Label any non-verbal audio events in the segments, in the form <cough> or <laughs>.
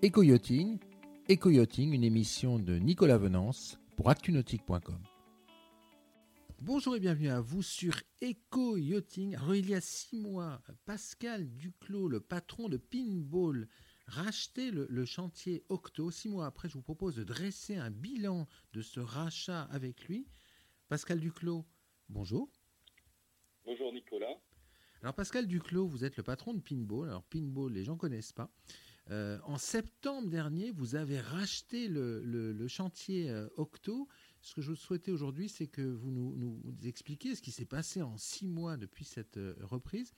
Éco-yachting, Éco-yachting, une émission de Nicolas Venance pour actunautique.com. Bonjour et bienvenue à vous sur Éco-yachting. Alors il y a six mois, Pascal Duclos, le patron de Pinball, rachetait le, le chantier Octo. Six mois après, je vous propose de dresser un bilan de ce rachat avec lui. Pascal Duclos, bonjour. Bonjour Nicolas. Alors Pascal Duclos, vous êtes le patron de Pinball. Alors Pinball, les gens connaissent pas. Euh, en septembre dernier, vous avez racheté le, chantier euh, Octo. Ce que je vous souhaitais aujourd'hui, c'est que vous nous, expliquiez ce qui s'est passé en six mois depuis cette euh, reprise.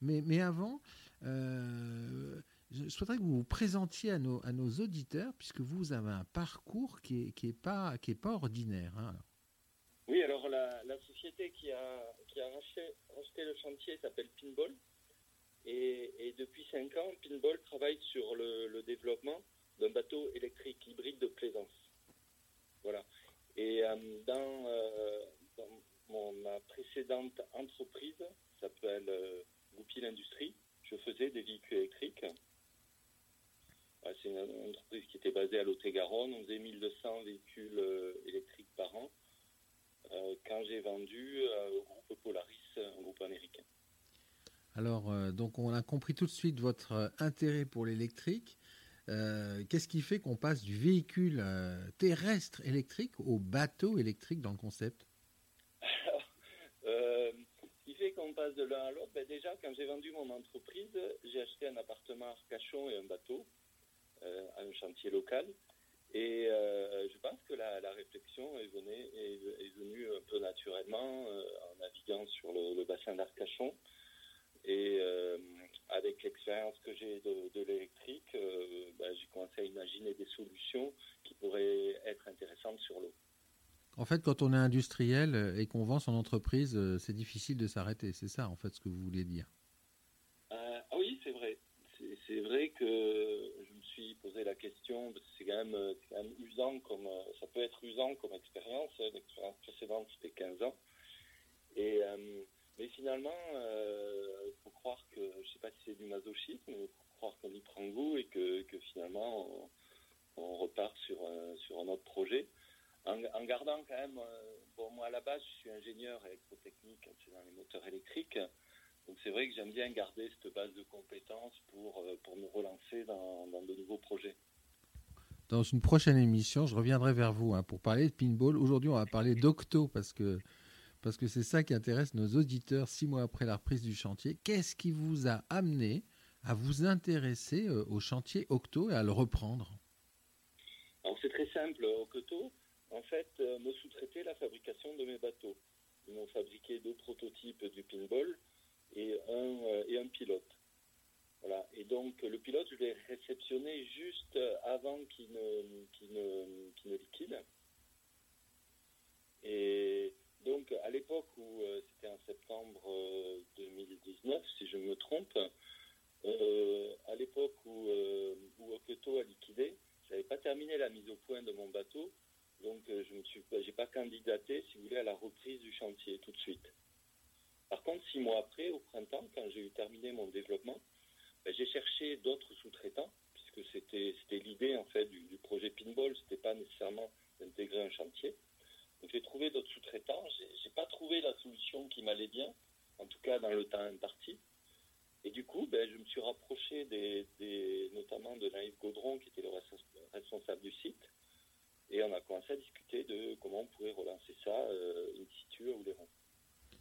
Mais, avant, je souhaiterais que vous vous présentiez à nos, auditeurs, puisque vous avez un parcours qui n'est pas, ordinaire. hein. Oui, alors la, société qui a, racheté le chantier s'appelle Pinball. Et, depuis 5 ans, Pinball travaille sur le, développement d'un bateau électrique hybride de plaisance. Voilà. Et euh, dans, euh, dans mon, ma précédente entreprise, s'appelle euh, Goupil Industrie, je faisais des véhicules électriques. Ouais, C'est une entreprise qui était basée à Lot-et-Garonne. On faisait 1200 véhicules électriques par an. Quand j'ai vendu au groupe Polaris, un groupe américain. Alors, euh, donc on a compris tout de suite votre euh, intérêt pour l'électrique. Euh, Qu'est-ce qui fait qu'on passe du véhicule terrestre électrique au bateau électrique dans le concept? Euh, ce qui fait qu'on passe de l'un à l'autre, ben déjà, quand j'ai vendu mon entreprise, j'ai acheté un appartement à Arcachon et un bateau à un chantier local. Et je pense que la, réflexion est venue, un peu naturellement en naviguant sur le bassin d'Arcachon. Et euh, avec l'expérience que j'ai de, de l'électrique, euh, ben, j'ai commencé à imaginer des solutions qui pourraient être intéressantes sur l'eau. En fait, quand on est industriel euh, et qu'on vend son entreprise, c'est difficile de s'arrêter. C'est ça, en fait, ce que vous voulez dire. Euh, ah oui, c'est vrai. C'est- vrai que je me suis posé la question, c'est quand, quand même usant, comme, ça peut être usant comme expérience. hein. L'expérience précédente, c'était 15 ans. Et, mais finalement, euh, il faut croire que, je ne sais pas si c'est du masochisme, mais faut croire qu'on y prend goût et que, finalement, on, repart sur, un- autre projet. En, gardant quand même, euh, bon, moi à la base, je suis ingénieur électrotechnique c'est dans les moteurs électriques. Donc c'est vrai que j'aime bien garder cette base de compétences pour, euh, pour me relancer dans, dans de nouveaux projets. Dans une prochaine émission, je reviendrai vers vous hein, pour parler de pinball. Aujourd'hui, on va parler d'octo parce que parce que c'est ça qui intéresse nos auditeurs six mois après la reprise du chantier. Qu'est-ce qui vous a amené à vous intéresser euh, au chantier octo et à le reprendre? Alors c'est très simple, Okoto, en fait, euh, me sous-traiter la fabrication de mes bateaux. Ils m'ont fabriqué deux prototypes du pinball et un, euh, pilote. Voilà. Et donc le pilote, je l'ai réceptionné juste avant qu'il ne, ne liquide. Et donc à l'époque où euh, c'était en septembre euh, 2019, si je me trompe, euh, à l'époque où, euh, où a liquidé, j'avais pas terminé la mise au point de mon bateau, donc euh, je me suis, j'ai pas candidaté, si vous voulez, à la reprise du chantier tout de suite. Par contre, six mois après, au printemps, quand j'ai eu terminé mon développement, ben, j'ai cherché d'autres sous-traitants, puisque c'était, c'était l'idée en fait du, du projet Pinball, c'était pas nécessairement d'intégrer un chantier. Donc j'ai trouvé d'autres sous-traitants, j'ai, j'ai pas trouvé la bien, en tout cas dans le temps imparti. Et du coup, ben, je me suis rapproché des, notamment de Naïf Gaudron, qui était le respons- responsable du site, et on a commencé à discuter de comment on pourrait relancer ça euh, in situ Oléron.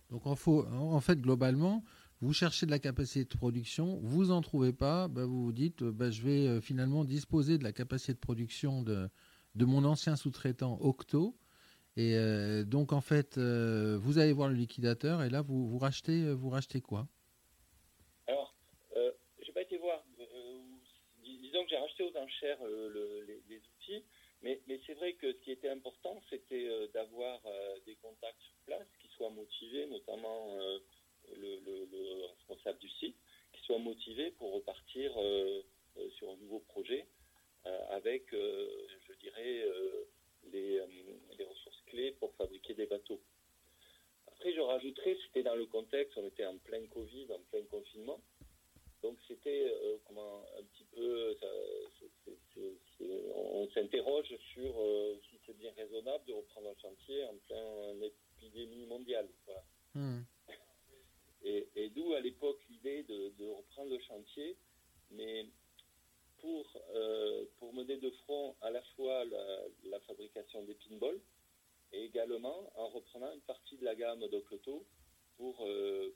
Donc en, fait, globalement, vous cherchez de la capacité de production, vous en trouvez pas, bah, vous vous dites, bah, je vais euh, finalement disposer de la capacité de production de, de mon ancien sous-traitant Octo. Et euh, donc en fait, euh, vous allez voir le liquidateur et là, vous, vous, rachetez, euh, vous rachetez quoi? Alors, euh, j'ai pas été voir, dis- disons que j'ai racheté aux enchères le- les, les outils, mais, mais c'est vrai que ce qui était important, c'était euh, d'avoir euh, des contacts sur place qui soient motivés, notamment euh, le, le- le responsable du site, qui soit motivé pour repartir euh, euh, sur un nouveau projet euh, avec, euh, je dirais, euh, les, euh, les ressources clés pour fabriquer des bateaux. Après, je rajouterais, c'était dans le contexte, on était en plein Covid, en plein confinement. Donc c'était euh, comment un petit peu, ça, c'est- s'interroge sur si c'est bien raisonnable de reprendre un chantier en plein épidémie mondiale. Hmm. Et, d'où à l'époque l'idée de, reprendre le chantier, mais pour, pour mener de front à la fois la, fabrication des pinballs et également en reprenant une partie de la gamme d'Ocloto pour,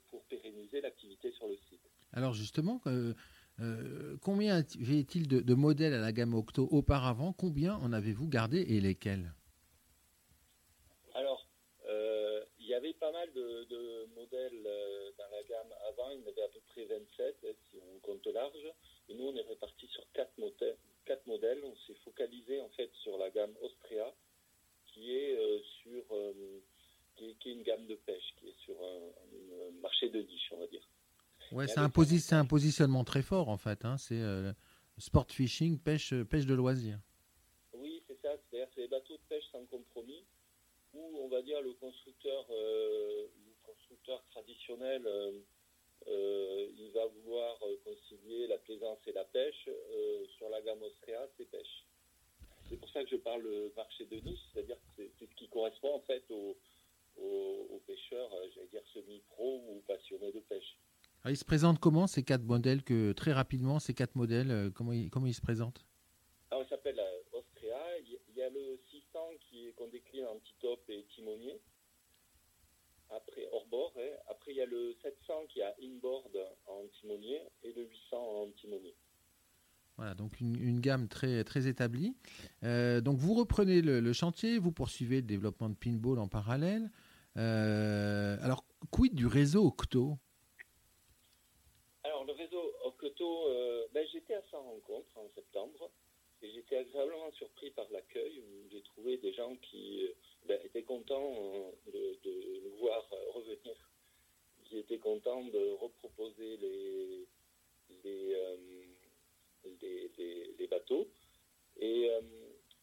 pour pérenniser l'activité sur le site. Alors justement, euh, combien avait-il de, modèles à la gamme Octo auparavant? Combien en avez-vous gardé et lesquels? Alors, euh, il y avait pas mal de, modèles euh, dans la gamme avant. Il y en avait à peu près 27, hein, si on compte large. Et nous, on est répartis sur 4 modèles. Quatre modèles. On s'est focalisé en fait sur la gamme Austria, qui est sur qui est, une gamme de pêche, qui est sur un marché de niche. Ouais, c'est un, un, positionnement très fort en fait. Hein. C'est euh, sport fishing, pêche, pêche de loisirs. Oui, c'est ça. C'est-à-dire c'est des bateaux de pêche sans compromis où on va dire le constructeur, euh, le constructeur traditionnel, euh, il va vouloir concilier la plaisance et la pêche. sur la gamme Austria, c'est pêche. C'est pour ça que je parle marché de niche, c'est-à-dire que c'est ce qui correspond en fait aux, aux pêcheurs, j'allais dire semi-pro ou passionnés de pêche. Ah, ils se présentent comment ces quatre modèles que très rapidement ces quatre modèles euh, comment ils, comment ils se présentent? Alors il s'appelle euh, Austria. Il y a le 600 qui qu'on décline en petit-top et timonier. Après hors-bord. Hein. Après il y a le 700 qui a inboard en timonier et le 800 en timonier. Voilà, donc une, gamme très, très établie. Euh, donc vous reprenez le, chantier, vous poursuivez le développement de pinball en parallèle. alors, quid du réseau Octo? Euh, ben, j'étais à sa rencontre en septembre et j'étais agréablement surpris par l'accueil j'ai trouvé des gens qui euh, ben, étaient contents euh, de, nous voir revenir, qui étaient contents de reproposer les, les, bateaux. Et,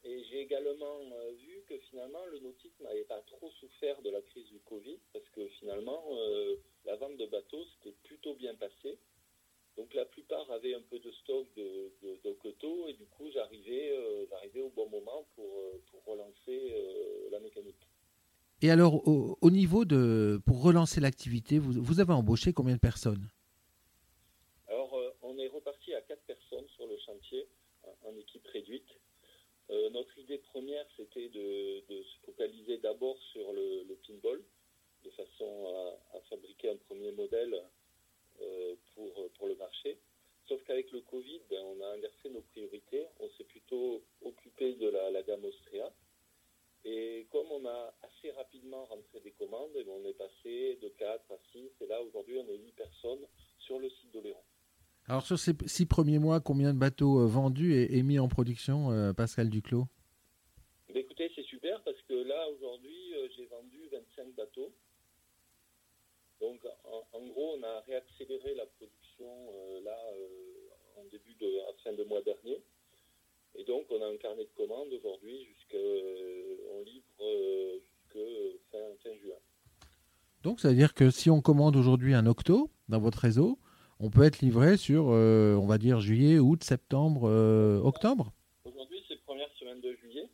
et j'ai également vu que finalement le nautisme n'avait pas trop souffert de la crise du Covid parce que finalement la vente de bateaux s'était plutôt bien passée. Donc la plupart avaient un peu de stock de, de, et du coup j'arrivais euh, au bon moment pour, euh, relancer euh, la mécanique. Et alors au, niveau de pour relancer l'activité, vous, vous, avez embauché combien de personnes? Alors on est reparti à quatre personnes sur le chantier en équipe réduite. notre idée première c'était de, se focaliser d'abord sur le, pinball de façon à fabriquer un premier modèle euh, pour, pour le marché. Sauf qu'avec le Covid, ben, on a inversé nos priorités. On s'est plutôt occupé de la, gamme Austria. Et comme on a assez rapidement rentré des commandes, ben, on est passé de 4 à 6. Et là, aujourd'hui, on est 8 personnes sur le site d'Oléron. Alors, sur ces 6 premiers mois, combien de bateaux euh, vendus et, mis en production, euh, Pascal Duclos ben, Écoutez, c'est super parce que là, aujourd'hui, j'ai vendu 25 bateaux. Donc, en, gros, on a réaccéléré la production euh, là euh, en début de, mois dernier. Et donc, on a un carnet de commandes aujourd'hui jusqu'à euh, on livre jusqu'à fin, fin juin. Donc, ça veut dire que si on commande aujourd'hui un octo dans votre réseau, on peut être livré sur, on va dire, juillet, août, septembre, octobre? Aujourd'hui, c'est la première semaine de juillet.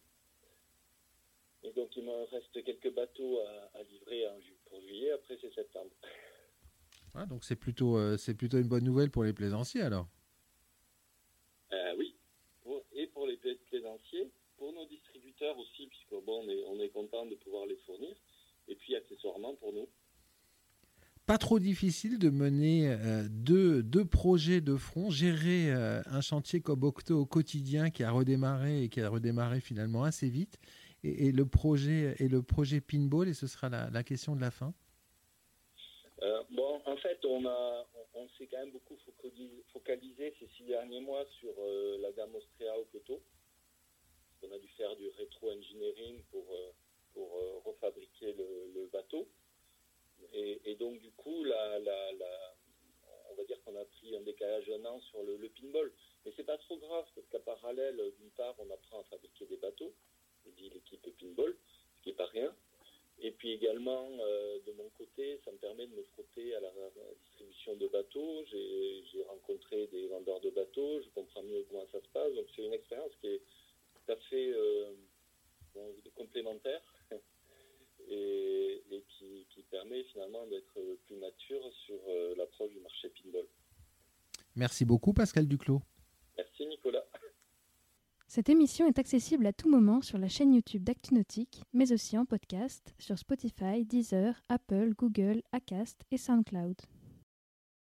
Et donc, il me reste quelques bateaux à, livrer pour juillet. Après, c'est septembre. Ah, donc c'est plutôt, euh, c'est plutôt une bonne nouvelle pour les plaisanciers alors? Euh, oui, et pour les plaisanciers, pour nos distributeurs aussi, puisque bon, on est, on est content de pouvoir les fournir, et puis accessoirement pour nous. Pas trop difficile de mener euh, deux, deux, projets de front, gérer un chantier comme Octo au quotidien qui a redémarré et qui a redémarré finalement assez vite, et, le projet et le projet Pinball, et ce sera la, la question de la fin. bon, en fait, on, a, on, s'est quand même beaucoup focalisé, ces six derniers mois sur euh, la gamme Austria au Coteau. On a dû faire du rétro-engineering pour, euh, pour euh, refabriquer le, bateau. Et, donc, du coup, la, on va dire qu'on a pris un décalage un an sur le, pinball. Mais c'est pas trop grave, parce qu'à parallèle, d'une part, on apprend à fabriquer des bateaux, dit l'équipe pinball, ce qui n'est pas rien. Et puis également, euh, de mon côté, ça me permet de me frotter à la, distribution de bateaux. J'ai rencontré des vendeurs de bateaux, je comprends mieux comment ça se passe. Donc c'est une expérience qui est tout à fait supplémentaire <laughs> et, qui, qui, permet finalement d'être plus mature sur l'approche du marché pinball. Merci beaucoup Pascal Duclos. Merci Nicolas. <laughs> Cette émission est accessible à tout moment sur la chaîne YouTube d'ActuNautique, mais aussi en podcast sur Spotify, Deezer, Apple, Google, Acast et SoundCloud.